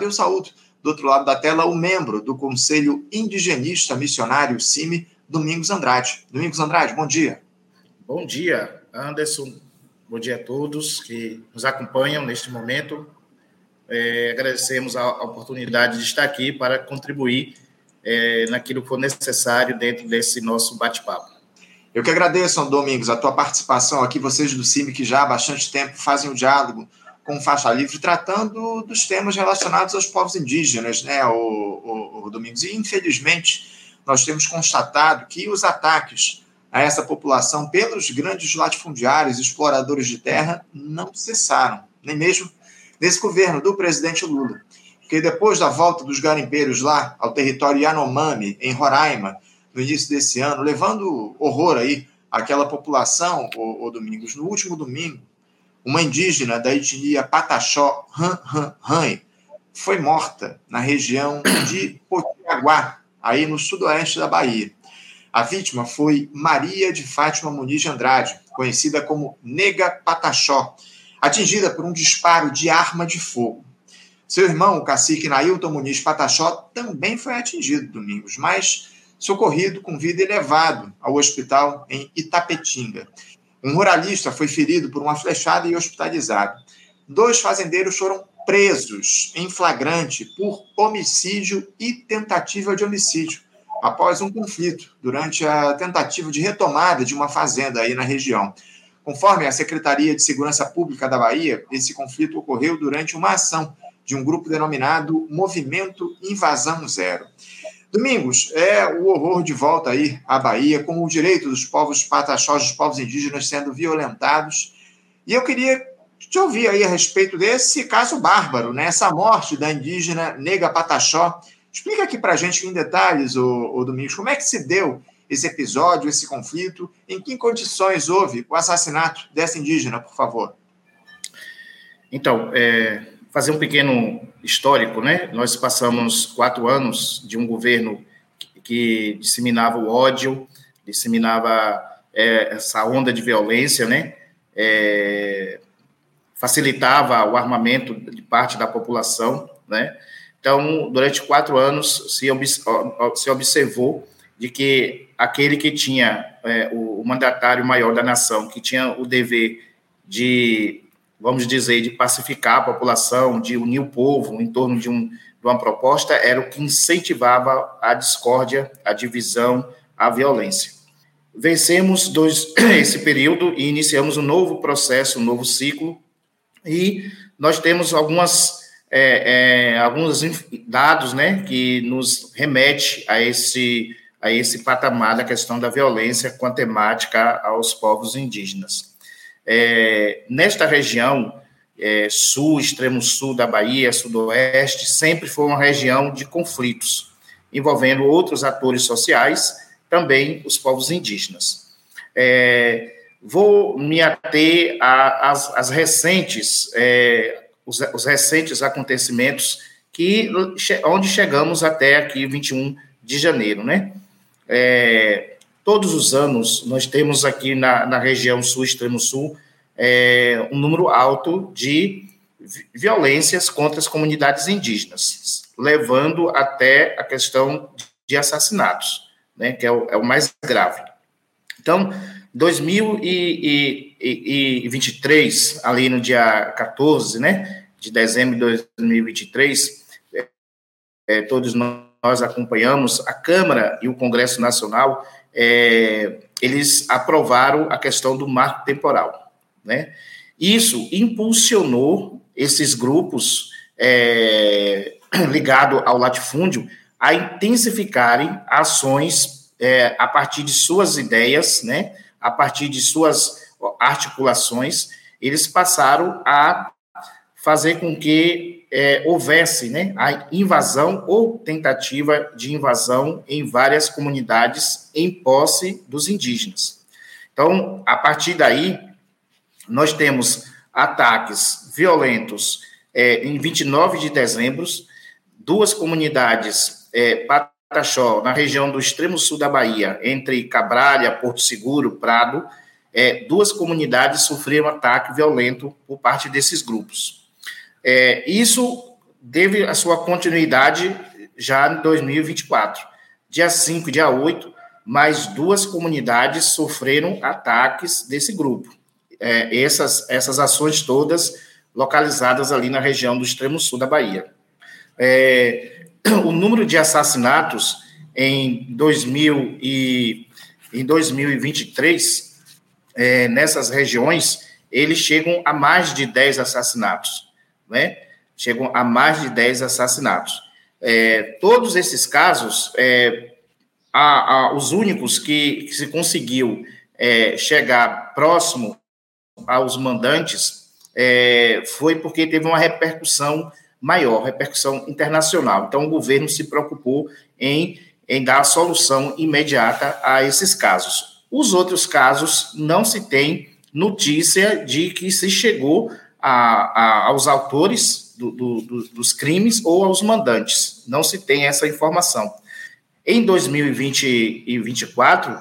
Eu saúdo do outro lado da tela o membro do Conselho Indigenista Missionário CIMI, Domingos Andrade. Domingos Andrade, bom dia. Bom dia, Anderson. Bom dia a todos que nos acompanham neste momento. É, agradecemos a, oportunidade de estar aqui para contribuir é, naquilo que for necessário dentro desse nosso bate-papo. Eu que agradeço, Domingos, a tua participação aqui, vocês do CIMI, que já há bastante tempo fazem o diálogo com Faixa Livre, tratando dos temas relacionados aos povos indígenas, né, o, o, o Domingos. E, infelizmente, nós temos constatado que os ataques a essa população pelos grandes latifundiários exploradores de terra não cessaram, nem mesmo nesse governo do presidente Lula. Porque depois da volta dos garimpeiros lá ao território Yanomami, em Roraima, no início desse ano, levando horror aí àquela população, o, o Domingos, no último domingo, uma indígena da etnia Pataxó Han Han Han foi morta na região de Potiaguá, aí no sudoeste da Bahia. A vítima foi Maria de Fátima Muniz de Andrade, conhecida como Nega Pataxó, atingida por um disparo de arma de fogo. Seu irmão, o cacique Nailton Muniz Pataxó, também foi atingido domingos, mas socorrido com vida elevado ao hospital em Itapetinga. Um ruralista foi ferido por uma flechada e hospitalizado. Dois fazendeiros foram presos em flagrante por homicídio e tentativa de homicídio, após um conflito durante a tentativa de retomada de uma fazenda aí na região. Conforme a Secretaria de Segurança Pública da Bahia, esse conflito ocorreu durante uma ação de um grupo denominado Movimento Invasão Zero. Domingos, é o horror de volta aí à Bahia, com o direito dos povos pataxós, dos povos indígenas sendo violentados. E eu queria te ouvir aí a respeito desse caso bárbaro, né? essa morte da indígena Nega Pataxó. Explica aqui para a gente em detalhes, o, Domingos, como é que se deu esse episódio, esse conflito, em que condições houve o assassinato dessa indígena, por favor. Então, é, fazer um pequeno histórico, né? Nós passamos quatro anos de um governo que, disseminava o ódio, disseminava é, essa onda de violência, né? É, facilitava o armamento de parte da população, né? Então, durante quatro anos se, se observou de que aquele que tinha é, o mandatário maior da nação, que tinha o dever de vamos dizer, de pacificar a população, de unir o povo em torno de, um, de uma proposta, era o que incentivava a discórdia, a divisão, a violência. Vencemos dois, esse período e iniciamos um novo processo, um novo ciclo, e nós temos algumas, é, é, alguns dados né, que nos remete a esse, a esse patamar da questão da violência com a temática aos povos indígenas. É, nesta região, é, sul, extremo sul da Bahia, sudoeste, sempre foi uma região de conflitos, envolvendo outros atores sociais, também os povos indígenas. É, vou me ater às recentes, é, os, os, recentes acontecimentos que onde chegamos até aqui 21 de janeiro, né? É, Todos os anos, nós temos aqui na, na região sul, extremo sul, é, um número alto de violências contra as comunidades indígenas, levando até a questão de assassinatos, né, que é o, é o mais grave. Então, 2023, ali no dia 14, né, de dezembro de 2023, é, todos nós acompanhamos, a Câmara e o Congresso Nacional é, eles aprovaram a questão do marco temporal. Né? Isso impulsionou esses grupos é, ligados ao latifúndio a intensificarem ações é, a partir de suas ideias, né? a partir de suas articulações, eles passaram a fazer com que é, houvesse né, a invasão ou tentativa de invasão em várias comunidades em posse dos indígenas. Então, a partir daí, nós temos ataques violentos é, em 29 de dezembro, duas comunidades, é, Pataxó, na região do extremo sul da Bahia, entre Cabralha, Porto Seguro, Prado, é, duas comunidades sofreram ataque violento por parte desses grupos. É, isso teve a sua continuidade já em 2024. Dia 5 dia 8, mais duas comunidades sofreram ataques desse grupo. É, essas, essas ações todas localizadas ali na região do extremo sul da Bahia. É, o número de assassinatos em, 2000 e, em 2023, é, nessas regiões, eles chegam a mais de 10 assassinatos, né? Chegam a mais de 10 assassinatos. É, todos esses casos, é, a, a, os únicos que, que se conseguiu é, chegar próximo aos mandantes é, foi porque teve uma repercussão maior, repercussão internacional. Então, o governo se preocupou em, em dar solução imediata a esses casos. Os outros casos não se tem notícia de que se chegou a, a, aos autores do, do, do, dos crimes ou aos mandantes. Não se tem essa informação. Em 2020 e 2024,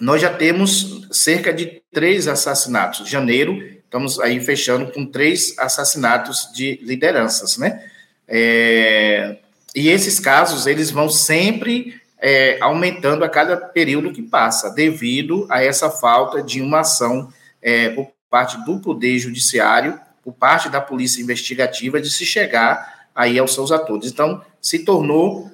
nós já temos cerca de três assassinatos. Janeiro, estamos aí fechando com três assassinatos de lideranças, né? É, e esses casos, eles vão sempre é, aumentando a cada período que passa, devido a essa falta de uma ação é, por parte do Poder Judiciário, por parte da Polícia Investigativa, de se chegar aí aos seus atores. Então, se tornou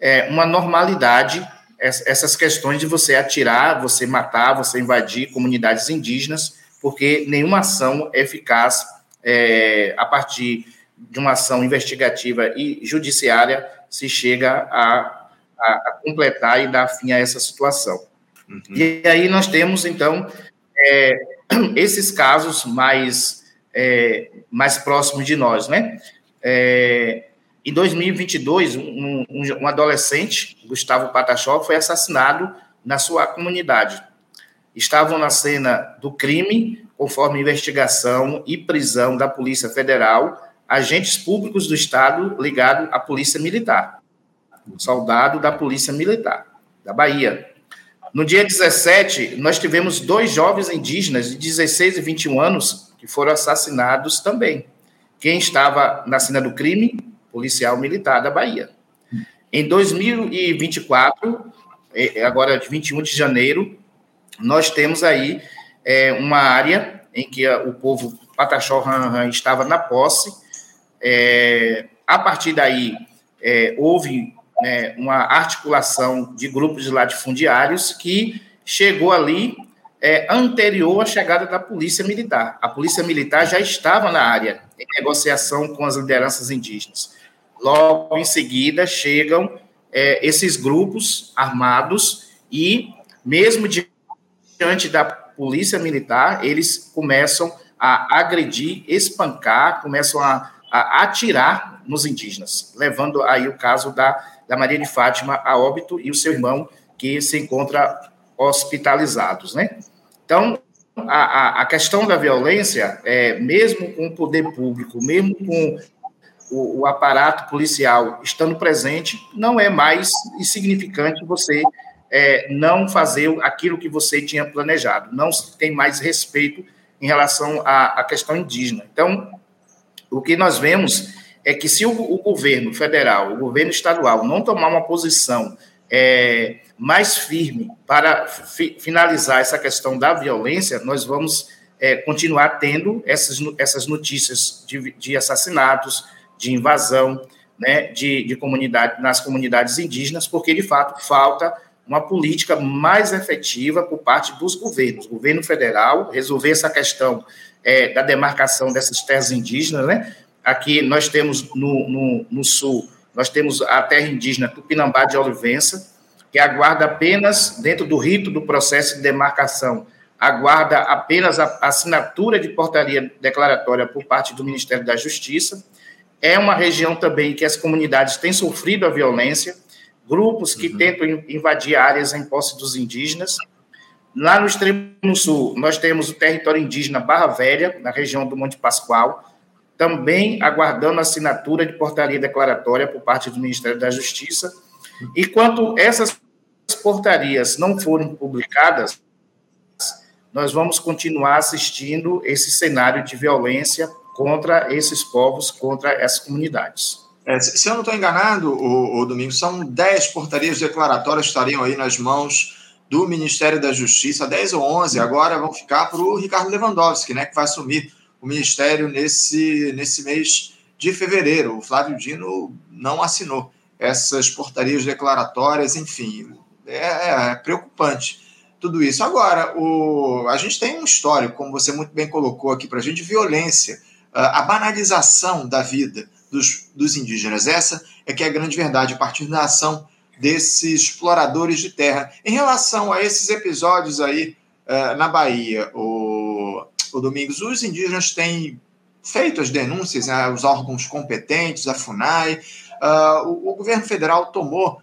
é, uma normalidade essas questões de você atirar, você matar, você invadir comunidades indígenas, porque nenhuma ação é eficaz é, a partir de uma ação investigativa e judiciária se chega a, a, a completar e dar fim a essa situação. Uhum. E aí nós temos, então, é, esses casos mais, é, mais próximos de nós, né? É, em 2022, um, um, adolescente, Gustavo Patachó, foi assassinado na sua comunidade. Estavam na cena do crime, conforme investigação e prisão da Polícia Federal, agentes públicos do Estado ligados à Polícia Militar, soldado da Polícia Militar da Bahia. No dia 17, nós tivemos dois jovens indígenas de 16 e 21 anos que foram assassinados também. Quem estava na cena do crime policial militar da Bahia. Em 2024, é, é, agora 21 de janeiro, nós temos aí é, uma área em que o povo Pataxó estava na posse. É, a partir daí, é, houve né, uma articulação de grupos de latifundiários que chegou ali é, anterior à chegada da Polícia Militar. A Polícia Militar já estava na área, em negociação com as lideranças indígenas. Logo em seguida chegam é, esses grupos armados e, mesmo diante da polícia militar, eles começam a agredir, espancar, começam a, a atirar nos indígenas, levando aí o caso da, da Maria de Fátima a óbito e o seu irmão que se encontra hospitalizados, né? Então, a, a, questão da violência, é, mesmo com o poder público, mesmo com o, o, aparato policial estando presente, não é mais insignificante você é, não fazer aquilo que você tinha planejado. Não tem mais respeito em relação à, à questão indígena. Então, o que nós vemos é que se o, o governo federal, o governo estadual não tomar uma posição é, mais firme para fi, finalizar essa questão da violência, nós vamos é, continuar tendo essas, essas notícias de, de assassinatos, de invasão né, de, de comunidade, nas comunidades indígenas, porque, de fato, falta uma política mais efetiva por parte dos governos, governo federal, resolver essa questão é, da demarcação dessas terras indígenas, né? Aqui nós temos no, no, no, sul, nós temos a terra indígena Tupinambá de Olivença, que aguarda apenas, dentro do rito do processo de demarcação, aguarda apenas a assinatura de portaria declaratória por parte do Ministério da Justiça, é uma região também que as comunidades têm sofrido a violência, grupos que uhum. tentam invadir áreas em posse dos indígenas. Lá no extremo sul, nós temos o território indígena Barra Velha, na região do Monte Pascoal, também aguardando a assinatura de portaria declaratória por parte do Ministério da Justiça. E quando essas portarias não forem publicadas, nós vamos continuar assistindo esse cenário de violência contra esses povos, contra essas comunidades. É, se eu não estou enganado, o, o Domingo, são 10 portarias declaratórias que estariam aí nas mãos do Ministério da Justiça, 10 ou 11 agora vão ficar para o Ricardo Lewandowski, né, que vai assumir o Ministério nesse, nesse mês de fevereiro. O Flávio Dino não assinou essas portarias declaratórias, enfim, é, é preocupante tudo isso. Agora, o, a gente tem um histórico, como você muito bem colocou aqui para a gente, de violência, a banalização da vida dos, dos indígenas. Essa é que é a grande verdade, a partir da ação desses exploradores de terra. Em relação a esses episódios aí uh, na Bahia, o, o Domingos, os indígenas têm feito as denúncias né, aos órgãos competentes, a FUNAI. Uh, o, o, governo federal tomou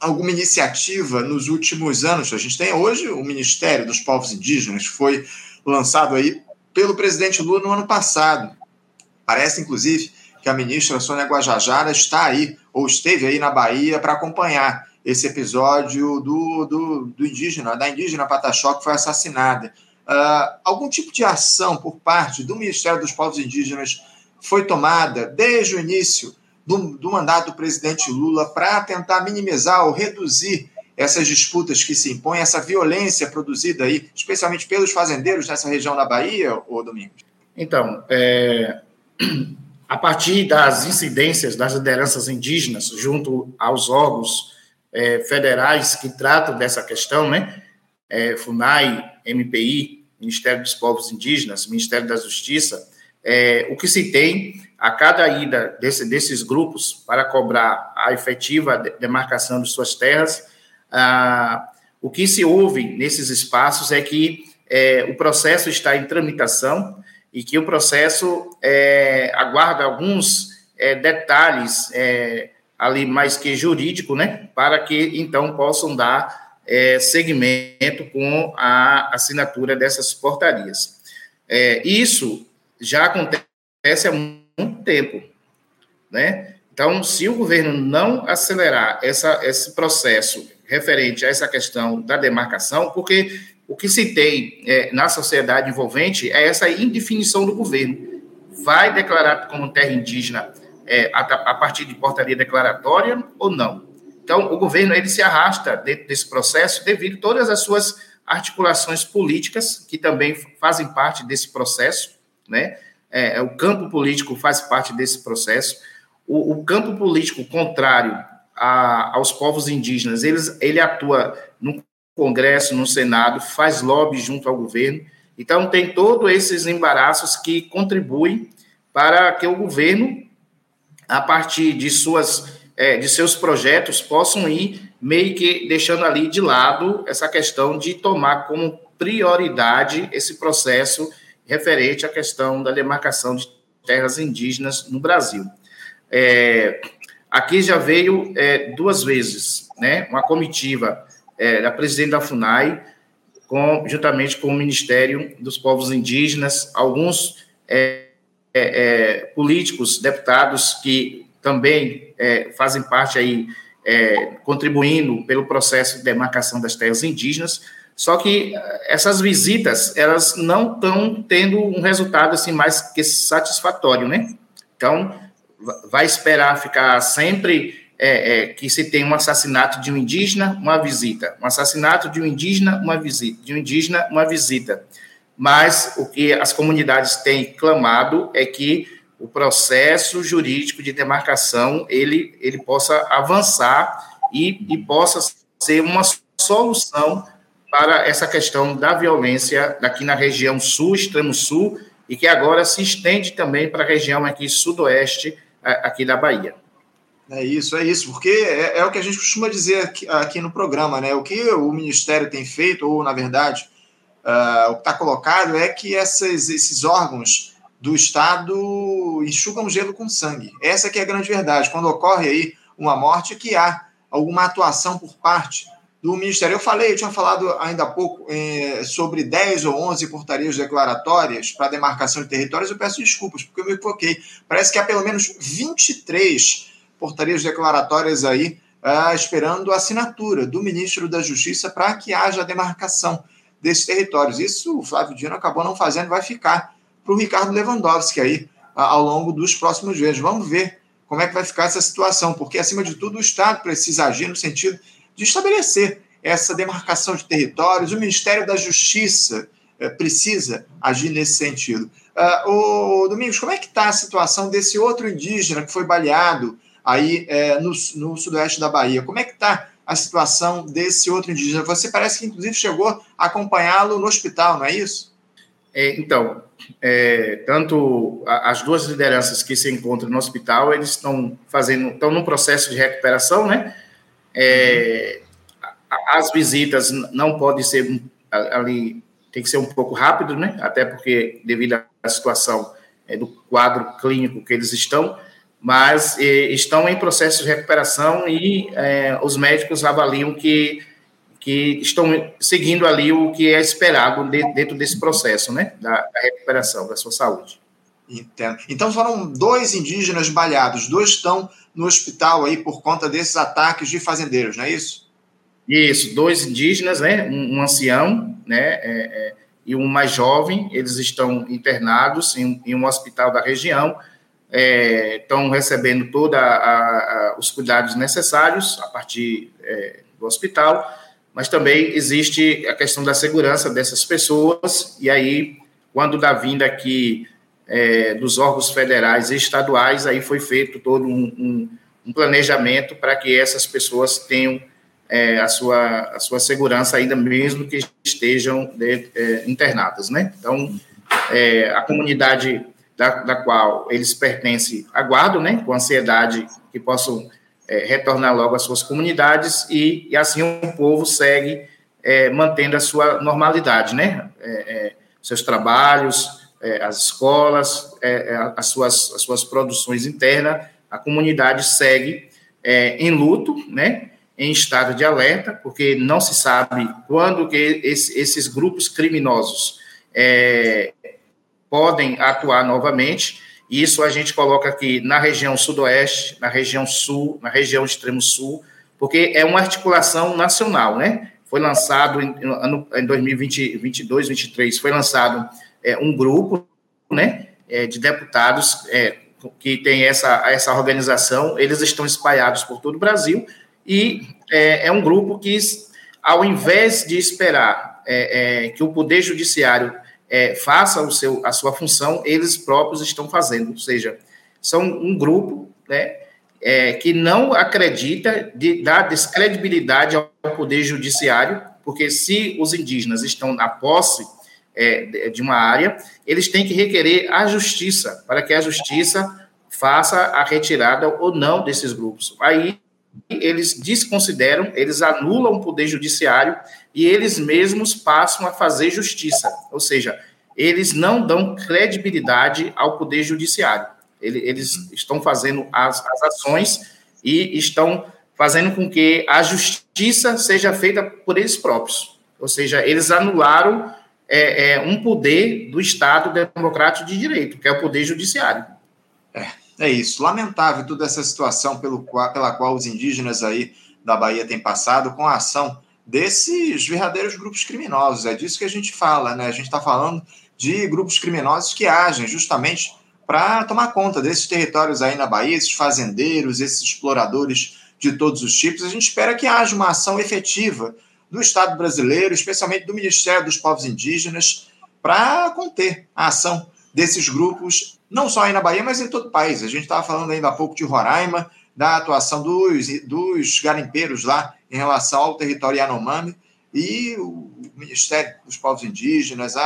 alguma iniciativa nos últimos anos. A gente tem hoje o Ministério dos Povos Indígenas, que foi lançado aí pelo presidente Lula no ano passado. Parece, inclusive, que a ministra Sônia Guajajara está aí, ou esteve aí na Bahia, para acompanhar esse episódio do, do, do, indígena, da indígena Pataxó, que foi assassinada. Uh, algum tipo de ação por parte do Ministério dos Povos Indígenas foi tomada desde o início do, do mandato do presidente Lula para tentar minimizar ou reduzir essas disputas que se impõem, essa violência produzida aí, especialmente pelos fazendeiros nessa região da Bahia, ou Domingos? Então, é, a partir das incidências das lideranças indígenas junto aos órgãos é, federais que tratam dessa questão, né? É, FUNAI, MPI, Ministério dos Povos Indígenas, Ministério da Justiça, é, o que se tem a cada ida desse, desses grupos para cobrar a efetiva demarcação de suas terras, ah, o que se ouve nesses espaços é que é, o processo está em tramitação, e que o processo é, aguarda alguns é, detalhes é, ali mais que jurídico, né, para que então possam dar é, segmento com a assinatura dessas portarias. É, isso já acontece há muito tempo, né? Então, se o governo não acelerar essa, esse processo referente a essa questão da demarcação, porque o que se tem é, na sociedade envolvente é essa indefinição do governo. Vai declarar como terra indígena é, a, a, partir de portaria declaratória ou não? Então, o governo ele se arrasta dentro desse processo devido a todas as suas articulações políticas, que também fazem parte desse processo, né? É, o campo político faz parte desse processo. O, o campo político contrário a, aos povos indígenas, eles, ele atua no Congresso, no Senado, faz lobby junto ao governo. Então, tem todos esses embaraços que contribuem para que o governo, a partir de, suas, é, de seus projetos, possam ir meio que deixando ali de lado essa questão de tomar como prioridade esse processo referente à questão da demarcação de terras indígenas no Brasil. É, aqui já veio é, duas vezes, né, uma comitiva é, da presidente da FUNAI, com, juntamente com o Ministério dos Povos Indígenas, alguns é, é, é políticos, deputados que também é, fazem parte aí, é, contribuindo pelo processo de demarcação das terras indígenas, só que essas visitas, elas não estão tendo um resultado assim mais que satisfatório, né? Então, vai esperar ficar sempre é, é, que se tem um assassinato de um indígena, uma visita. Um assassinato de um indígena, uma visita. De um indígena, uma visita. Mas o que as comunidades têm clamado é que o processo jurídico de demarcação ele, ele possa avançar e, e possa ser uma solução para essa questão da violência aqui na região sul, extremo sul, e que agora se estende também para a região aqui sudoeste, aqui da Bahia. É isso, é isso, porque é, é, o que a gente costuma dizer aqui, aqui, no programa, né? O que o Ministério tem feito, ou na verdade, uh, o que está colocado é que essas, esses órgãos do Estado enxugam gelo com sangue. Essa que é a grande verdade. Quando ocorre aí uma morte, que há alguma atuação por parte do Ministério. Eu falei, eu tinha falado ainda há pouco eh, sobre 10 ou 11 portarias declaratórias para demarcação de territórios. Eu peço desculpas, porque eu me equivoquei. Parece que há pelo menos 23 portarias declaratórias aí, uh, esperando a assinatura do ministro da Justiça para que haja a demarcação desses territórios. Isso o Flávio Dino acabou não fazendo, vai ficar para o Ricardo Lewandowski aí ao longo dos próximos meses. Vamos ver como é que vai ficar essa situação, porque, acima de tudo, o Estado precisa agir no sentido de estabelecer essa demarcação de territórios, o Ministério da Justiça eh, precisa agir nesse sentido. Uh, o Domingos, como é que está a situação desse outro indígena que foi baleado aí eh, no, no, sudoeste da Bahia? Como é que está a situação desse outro indígena? Você parece que, inclusive, chegou a acompanhá-lo no hospital, não é isso? É, então, é, tanto as duas lideranças que se encontram no hospital, eles estão fazendo, estão num processo de recuperação, né? É, as visitas não podem ser ali, tem que ser um pouco rápido, né? Até porque devido à situação é, do quadro clínico que eles estão, mas é, estão em processo de recuperação e é, os médicos avaliam que que estão seguindo ali o que é esperado dentro desse processo, né, da, da recuperação da sua saúde. Entendo. Então foram dois indígenas baleados, dois estão no hospital aí por conta desses ataques de fazendeiros, não é isso? Isso, dois indígenas, né, um, um ancião, né, é, é, e um mais jovem, eles estão internados em, em um hospital da região, é, estão recebendo todos os cuidados necessários a partir é, do hospital mas também existe a questão da segurança dessas pessoas, e aí, quando da vinda aqui é, dos órgãos federais e estaduais, aí foi feito todo um, um, um planejamento para que essas pessoas tenham é, a, sua, a sua segurança, ainda mesmo que estejam de, é, internadas, né? Então, é, a comunidade da, da qual eles pertencem aguardam, né, com ansiedade que possam é, retornar logo às suas comunidades e, e assim o povo segue é, mantendo a sua normalidade, né? É, é seus trabalhos, é, as escolas, é, as, suas, as suas produções internas, a comunidade segue em luto, né? Em estado de alerta, porque não se sabe quando que esse, esses grupos criminosos podem atuar novamente. Isso a gente coloca aqui na região sudoeste, na região sul, na região extremo sul, porque é uma articulação nacional, né? Foi lançado em, em 2022, 2023, foi lançado é, um grupo, né, é, de deputados é, que tem essa, essa organização, eles estão espalhados por todo o Brasil, e é, é um grupo que, ao invés de esperar é, é, que o Poder Judiciário é, faça o seu, a sua função, eles próprios estão fazendo, ou seja, são um grupo né, é, que não acredita de dar descredibilidade ao poder judiciário, porque se os indígenas estão na posse é, de uma área, eles têm que requerer a justiça, para que a justiça faça a retirada ou não desses grupos. Aí eles desconsideram, eles anulam o poder judiciário e eles mesmos passam a fazer justiça, ou seja, eles não dão credibilidade ao poder judiciário. Eles estão fazendo as, as ações e estão fazendo com que a justiça seja feita por eles próprios. Ou seja, eles anularam é, é, um poder do Estado democrático de direito, que é o poder judiciário. É. É isso. Lamentável toda essa situação pelo pela qual os indígenas aí da Bahia têm passado com a ação desses verdadeiros grupos criminosos. É disso que a gente fala, né? A gente está falando de grupos criminosos que agem justamente para tomar conta desses territórios aí na Bahia, esses fazendeiros, esses exploradores de todos os tipos. A gente espera que haja uma ação efetiva do Estado brasileiro, especialmente do Ministério dos Povos Indígenas, para conter a ação desses grupos, não só aí na Bahia, mas em todo o país. A gente estava falando ainda há pouco de Roraima, da atuação dos, dos garimpeiros lá em relação ao território Yanomami, e o Ministério dos Povos Indígenas, a,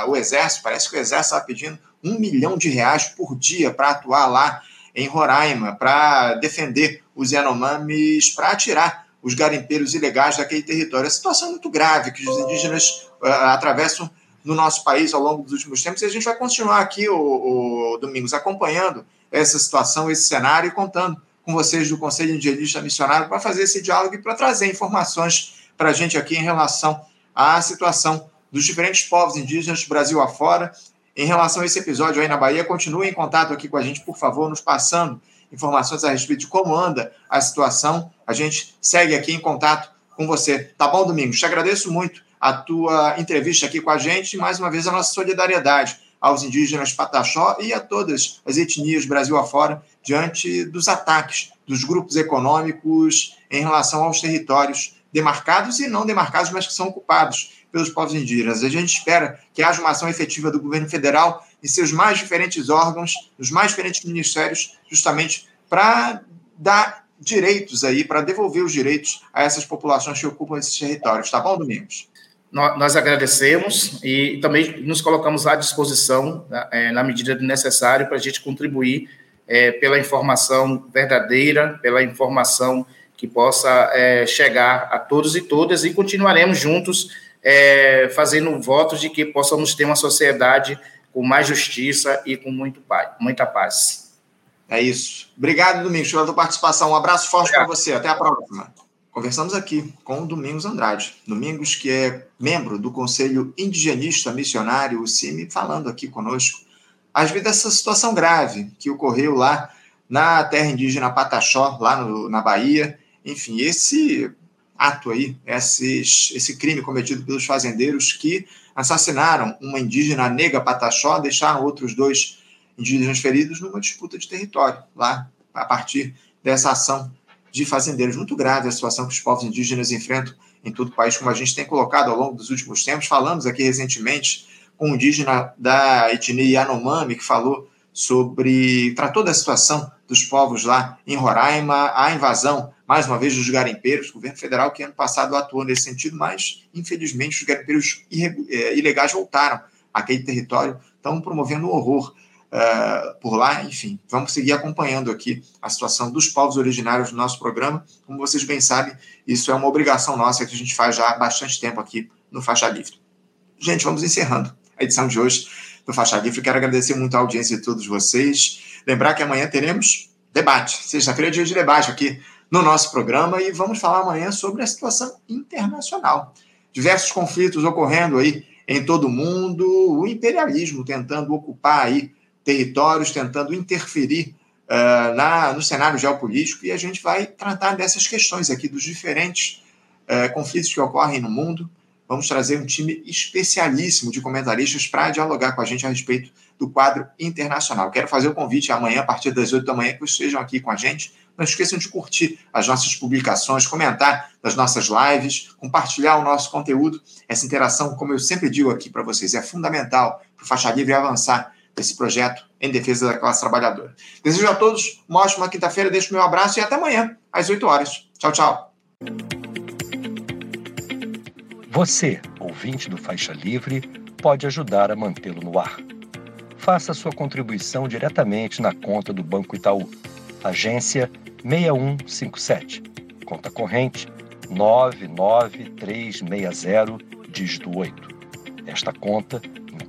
a, o Exército, parece que o Exército está pedindo um milhão de reais por dia para atuar lá em Roraima, para defender os Yanomamis, para atirar os garimpeiros ilegais daquele território. A situação é muito grave que os indígenas uh, atravessam no nosso país ao longo dos últimos tempos. E a gente vai continuar aqui, o, o Domingos, acompanhando essa situação, esse cenário e contando com vocês do Conselho Indigenista Missionário para fazer esse diálogo e para trazer informações para a gente aqui em relação à situação dos diferentes povos indígenas do Brasil afora. Em relação a esse episódio aí na Bahia, continue em contato aqui com a gente, por favor, nos passando informações a respeito de como anda a situação. A gente segue aqui em contato com você. Tá bom, Domingos? Te agradeço muito a tua entrevista aqui com a gente e, mais uma vez, a nossa solidariedade aos indígenas Pataxó e a todas as etnias Brasil afora diante dos ataques dos grupos econômicos em relação aos territórios demarcados e não demarcados, mas que são ocupados pelos povos indígenas. A gente espera que haja uma ação efetiva do governo federal em seus mais diferentes órgãos, nos mais diferentes ministérios, justamente para dar direitos aí, para devolver os direitos a essas populações que ocupam esses territórios. Tá bom, Domingos? Nós agradecemos e também nos colocamos à disposição, é, na medida do necessário, para a gente contribuir é, pela informação verdadeira, pela informação que possa é, chegar a todos e todas, e continuaremos juntos fazendo votos de que possamos ter uma sociedade com mais justiça e com muito paz, muita paz. É isso. Obrigado, Domingos, pela tua participação. Um abraço forte para você. Até a próxima. Conversamos aqui com o Domingos Andrade. Domingos, que é membro do Conselho Indigenista Missionário, o CIMI, falando aqui conosco às vezes dessa situação grave que ocorreu lá na terra indígena Pataxó, lá no, na Bahia. Enfim, esse ato aí, esse crime cometido pelos fazendeiros que assassinaram uma indígena nega Pataxó, deixaram outros dois indígenas feridos numa disputa de território, lá a partir dessa ação de fazendeiros. Muito grave a situação que os povos indígenas enfrentam em todo o país, como a gente tem colocado ao longo dos últimos tempos. Falamos aqui recentemente com um indígena da etnia Yanomami, que falou sobre. tratou da situação dos povos lá em Roraima, a invasão, mais uma vez, dos garimpeiros, o governo federal que ano passado atuou nesse sentido, mas, infelizmente, os garimpeiros é, ilegais voltaram àquele território, estão promovendo um horror. Uh, por lá, enfim, vamos seguir acompanhando aqui a situação dos povos originários do nosso programa. Como vocês bem sabem, isso é uma obrigação nossa que a gente faz já há bastante tempo aqui no Faixa Livre. Gente, vamos encerrando a edição de hoje do Faixa Livre. Quero agradecer muito a audiência de todos vocês. Lembrar que amanhã teremos debate. Sexta-feira é dia de debate aqui no nosso programa e vamos falar amanhã sobre a situação internacional. Diversos conflitos ocorrendo aí em todo o mundo, o imperialismo tentando ocupar aí territórios, tentando interferir uh, na, no cenário geopolítico e a gente vai tratar dessas questões aqui, dos diferentes uh, conflitos que ocorrem no mundo, vamos trazer um time especialíssimo de comentaristas para dialogar com a gente a respeito do quadro internacional. Quero fazer o convite amanhã, a partir das 8 da manhã, que estejam aqui com a gente. Não esqueçam de curtir as nossas publicações, comentar nas nossas lives, compartilhar o nosso conteúdo. Essa interação, como eu sempre digo aqui para vocês, é fundamental para o Faixa Livre avançar esse projeto em defesa da classe trabalhadora. Desejo a todos uma ótima quinta-feira, deixo meu abraço e até amanhã, às 8 horas. Tchau, tchau. Você, ouvinte do Faixa Livre, pode ajudar a mantê-lo no ar. Faça sua contribuição diretamente na conta do Banco Itaú, agência 6157, conta corrente 99360, dígito 8. Esta conta